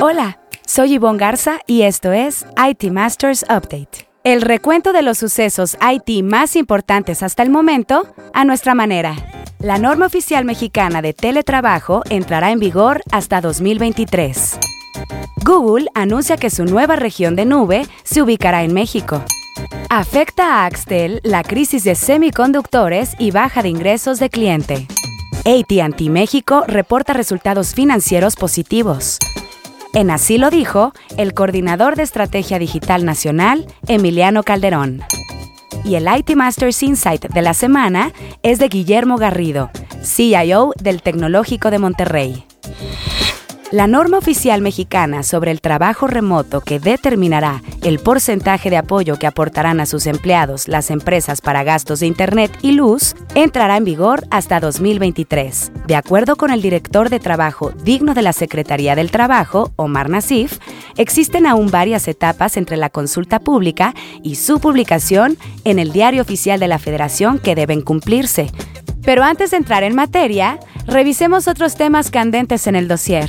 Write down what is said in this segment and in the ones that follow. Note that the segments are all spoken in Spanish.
Hola, soy Yvonne Garza y esto es IT Masters Update. El recuento de los sucesos IT más importantes hasta el momento a nuestra manera. La norma oficial mexicana de teletrabajo entrará en vigor hasta 2023. Google anuncia que su nueva región de nube se ubicará en México. Afecta a Axtel la crisis de semiconductores y baja de ingresos de cliente. ATT México reporta resultados financieros positivos. En así lo dijo el coordinador de Estrategia Digital Nacional, Emiliano Calderón. Y el IT Masters Insight de la semana es de Guillermo Garrido, CIO del Tecnológico de Monterrey. La norma oficial mexicana sobre el trabajo remoto que determinará el porcentaje de apoyo que aportarán a sus empleados las empresas para gastos de Internet y luz entrará en vigor hasta 2023. De acuerdo con el director de Trabajo digno de la Secretaría del Trabajo, Omar Nasif, existen aún varias etapas entre la consulta pública y su publicación en el Diario Oficial de la Federación que deben cumplirse. Pero antes de entrar en materia, revisemos otros temas candentes en el dossier.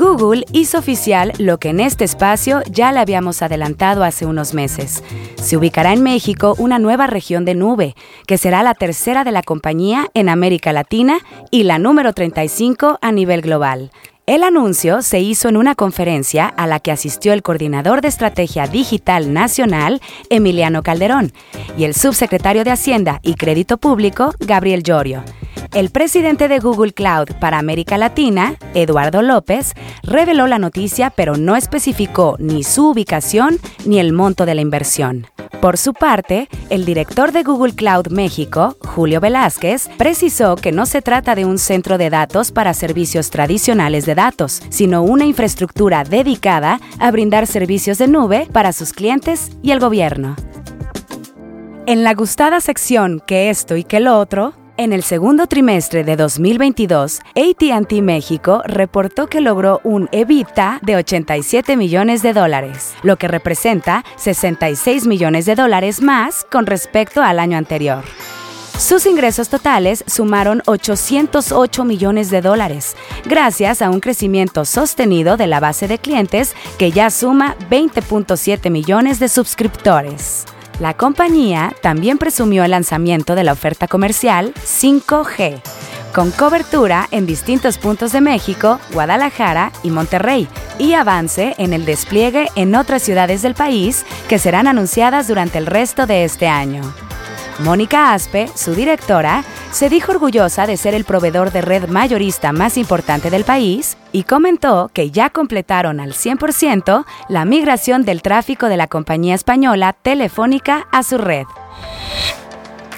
Google hizo oficial lo que en este espacio ya le habíamos adelantado hace unos meses. Se ubicará en México una nueva región de nube, que será la tercera de la compañía en América Latina y la número 35 a nivel global. El anuncio se hizo en una conferencia a la que asistió el coordinador de Estrategia Digital Nacional, Emiliano Calderón, y el subsecretario de Hacienda y Crédito Público, Gabriel Llorio. El presidente de Google Cloud para América Latina, Eduardo López, reveló la noticia pero no especificó ni su ubicación ni el monto de la inversión. Por su parte, el director de Google Cloud México, Julio Velázquez, precisó que no se trata de un centro de datos para servicios tradicionales de datos, sino una infraestructura dedicada a brindar servicios de nube para sus clientes y el gobierno. En la gustada sección que esto y que lo otro, en el segundo trimestre de 2022, ATT México reportó que logró un EBITDA de 87 millones de dólares, lo que representa 66 millones de dólares más con respecto al año anterior. Sus ingresos totales sumaron 808 millones de dólares, gracias a un crecimiento sostenido de la base de clientes que ya suma 20.7 millones de suscriptores. La compañía también presumió el lanzamiento de la oferta comercial 5G, con cobertura en distintos puntos de México, Guadalajara y Monterrey, y avance en el despliegue en otras ciudades del país que serán anunciadas durante el resto de este año. Mónica Aspe, su directora, se dijo orgullosa de ser el proveedor de red mayorista más importante del país y comentó que ya completaron al 100% la migración del tráfico de la compañía española Telefónica a su red.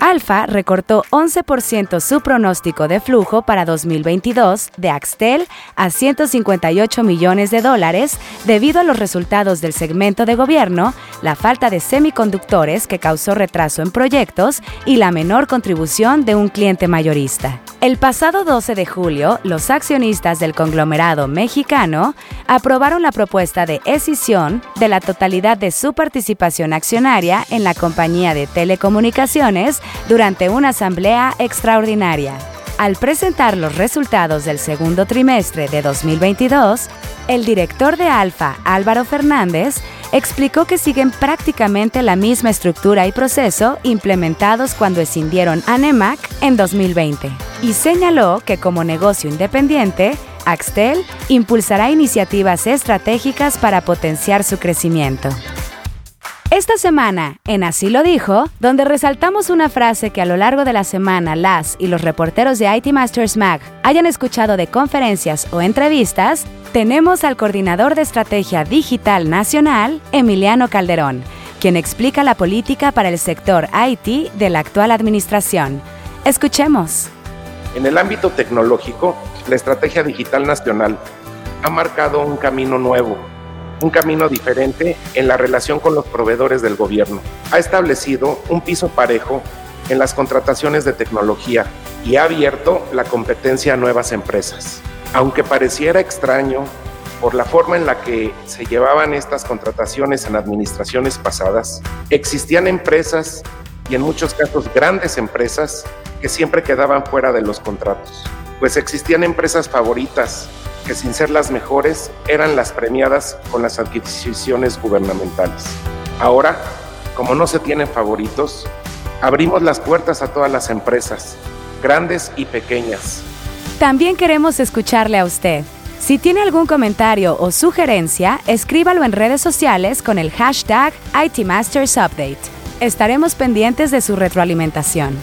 Alfa recortó 11% su pronóstico de flujo para 2022 de Axtel a 158 millones de dólares debido a los resultados del segmento de gobierno, la falta de semiconductores que causó retraso en proyectos y la menor contribución de un cliente mayorista. El pasado 12 de julio, los accionistas del conglomerado mexicano aprobaron la propuesta de escisión de la totalidad de su participación accionaria en la compañía de telecomunicaciones durante una asamblea extraordinaria. Al presentar los resultados del segundo trimestre de 2022, el director de Alfa, Álvaro Fernández, explicó que siguen prácticamente la misma estructura y proceso implementados cuando escindieron a NEMAC en 2020 y señaló que como negocio independiente, Axtel impulsará iniciativas estratégicas para potenciar su crecimiento. Esta semana, en Así lo dijo, donde resaltamos una frase que a lo largo de la semana las y los reporteros de IT Masters Mag hayan escuchado de conferencias o entrevistas, tenemos al coordinador de estrategia digital nacional, Emiliano Calderón, quien explica la política para el sector IT de la actual administración. Escuchemos. En el ámbito tecnológico, la estrategia digital nacional ha marcado un camino nuevo un camino diferente en la relación con los proveedores del gobierno. Ha establecido un piso parejo en las contrataciones de tecnología y ha abierto la competencia a nuevas empresas. Aunque pareciera extraño por la forma en la que se llevaban estas contrataciones en administraciones pasadas, existían empresas y en muchos casos grandes empresas que siempre quedaban fuera de los contratos, pues existían empresas favoritas que sin ser las mejores eran las premiadas con las adquisiciones gubernamentales. Ahora, como no se tienen favoritos, abrimos las puertas a todas las empresas, grandes y pequeñas. También queremos escucharle a usted. Si tiene algún comentario o sugerencia, escríbalo en redes sociales con el hashtag ITMastersUpdate. Estaremos pendientes de su retroalimentación.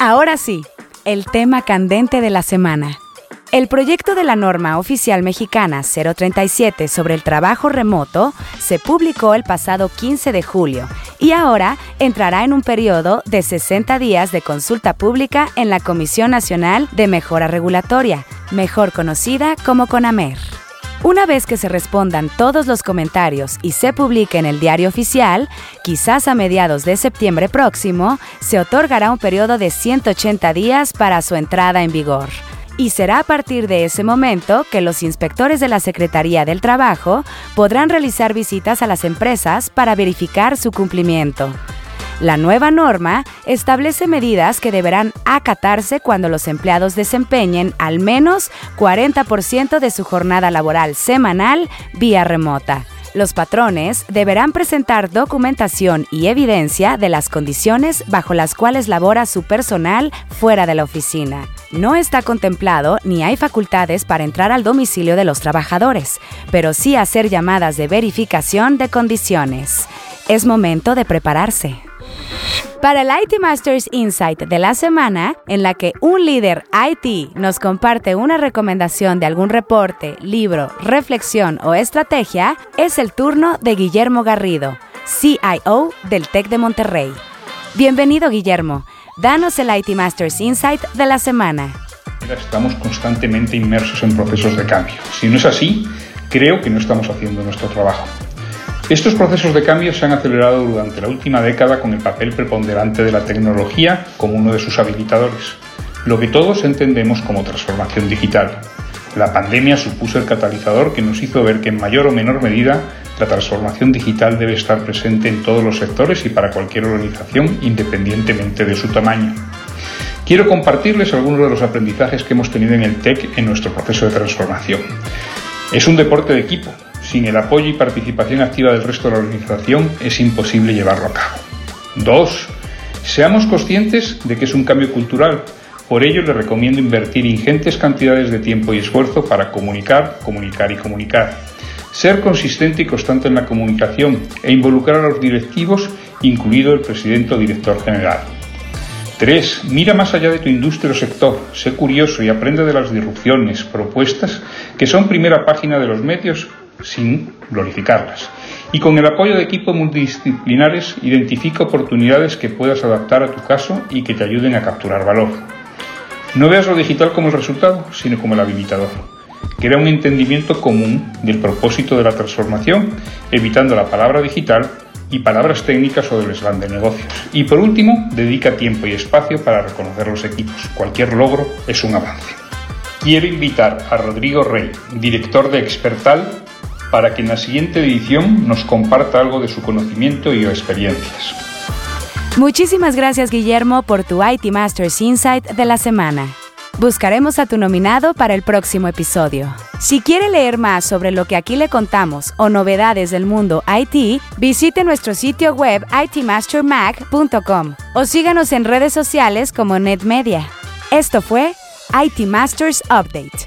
Ahora sí, el tema candente de la semana. El proyecto de la norma oficial mexicana 037 sobre el trabajo remoto se publicó el pasado 15 de julio y ahora entrará en un periodo de 60 días de consulta pública en la Comisión Nacional de Mejora Regulatoria, mejor conocida como CONAMER. Una vez que se respondan todos los comentarios y se publique en el diario oficial, quizás a mediados de septiembre próximo, se otorgará un periodo de 180 días para su entrada en vigor y será a partir de ese momento que los inspectores de la Secretaría del Trabajo podrán realizar visitas a las empresas para verificar su cumplimiento. La nueva norma establece medidas que deberán acatarse cuando los empleados desempeñen al menos 40% de su jornada laboral semanal vía remota. Los patrones deberán presentar documentación y evidencia de las condiciones bajo las cuales labora su personal fuera de la oficina. No está contemplado ni hay facultades para entrar al domicilio de los trabajadores, pero sí hacer llamadas de verificación de condiciones. Es momento de prepararse. Para el IT Masters Insight de la semana, en la que un líder IT nos comparte una recomendación de algún reporte, libro, reflexión o estrategia, es el turno de Guillermo Garrido, CIO del TEC de Monterrey. Bienvenido, Guillermo. Danos el IT Masters Insight de la semana. Estamos constantemente inmersos en procesos de cambio. Si no es así, creo que no estamos haciendo nuestro trabajo. Estos procesos de cambio se han acelerado durante la última década con el papel preponderante de la tecnología como uno de sus habilitadores, lo que todos entendemos como transformación digital. La pandemia supuso el catalizador que nos hizo ver que en mayor o menor medida la transformación digital debe estar presente en todos los sectores y para cualquier organización independientemente de su tamaño. Quiero compartirles algunos de los aprendizajes que hemos tenido en el TEC en nuestro proceso de transformación. Es un deporte de equipo. Sin el apoyo y participación activa del resto de la organización es imposible llevarlo a cabo. 2. Seamos conscientes de que es un cambio cultural por ello, le recomiendo invertir ingentes cantidades de tiempo y esfuerzo para comunicar, comunicar y comunicar. Ser consistente y constante en la comunicación e involucrar a los directivos, incluido el presidente o director general. 3. Mira más allá de tu industria o sector, sé curioso y aprende de las disrupciones, propuestas que son primera página de los medios sin glorificarlas. Y con el apoyo de equipos multidisciplinares, identifica oportunidades que puedas adaptar a tu caso y que te ayuden a capturar valor. No veas lo digital como el resultado, sino como el habilitador. Crea un entendimiento común del propósito de la transformación, evitando la palabra digital y palabras técnicas o del slang de negocios. Y por último, dedica tiempo y espacio para reconocer los equipos. Cualquier logro es un avance. Quiero invitar a Rodrigo Rey, director de Expertal, para que en la siguiente edición nos comparta algo de su conocimiento y experiencias. Muchísimas gracias Guillermo por tu IT Masters Insight de la semana. Buscaremos a tu nominado para el próximo episodio. Si quiere leer más sobre lo que aquí le contamos o novedades del mundo IT, visite nuestro sitio web itmastermag.com o síganos en redes sociales como NetMedia. Esto fue IT Masters Update,